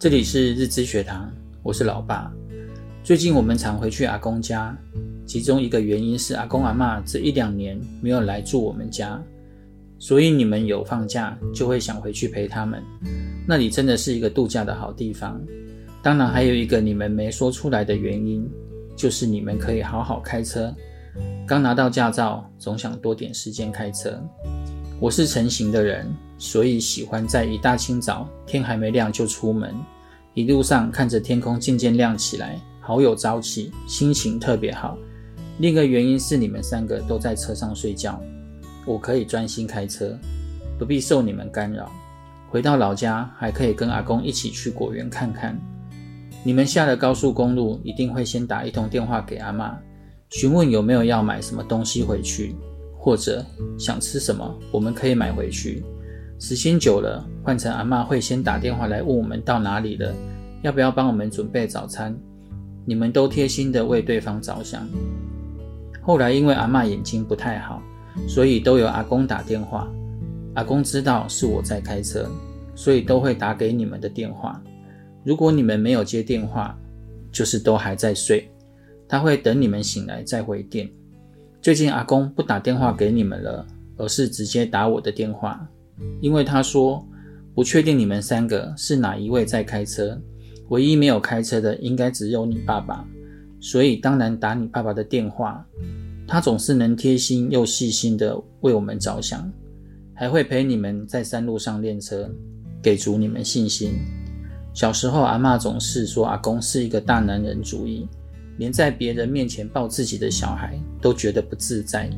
这里是日知学堂，我是老爸。最近我们常回去阿公家，其中一个原因是阿公阿妈这一两年没有来住我们家，所以你们有放假就会想回去陪他们。那里真的是一个度假的好地方。当然还有一个你们没说出来的原因，就是你们可以好好开车。刚拿到驾照，总想多点时间开车。我是成型的人，所以喜欢在一大清早，天还没亮就出门，一路上看着天空渐渐亮起来，好有朝气，心情特别好。另一个原因是你们三个都在车上睡觉，我可以专心开车，不必受你们干扰。回到老家还可以跟阿公一起去果园看看。你们下了高速公路，一定会先打一通电话给阿妈，询问有没有要买什么东西回去。或者想吃什么，我们可以买回去。时间久了，换成阿嬷会先打电话来问我们到哪里了，要不要帮我们准备早餐。你们都贴心的为对方着想。后来因为阿嬷眼睛不太好，所以都由阿公打电话。阿公知道是我在开车，所以都会打给你们的电话。如果你们没有接电话，就是都还在睡，他会等你们醒来再回电。最近阿公不打电话给你们了，而是直接打我的电话，因为他说不确定你们三个是哪一位在开车，唯一没有开车的应该只有你爸爸，所以当然打你爸爸的电话。他总是能贴心又细心的为我们着想，还会陪你们在山路上练车，给足你们信心。小时候阿嬷总是说阿公是一个大男人主义。连在别人面前抱自己的小孩都觉得不自在，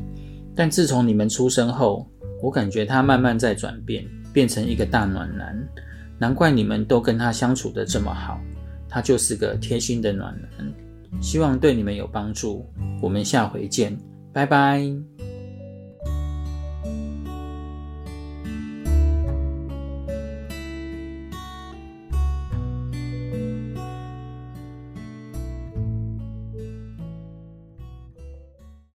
但自从你们出生后，我感觉他慢慢在转变，变成一个大暖男。难怪你们都跟他相处的这么好，他就是个贴心的暖男。希望对你们有帮助。我们下回见，拜拜。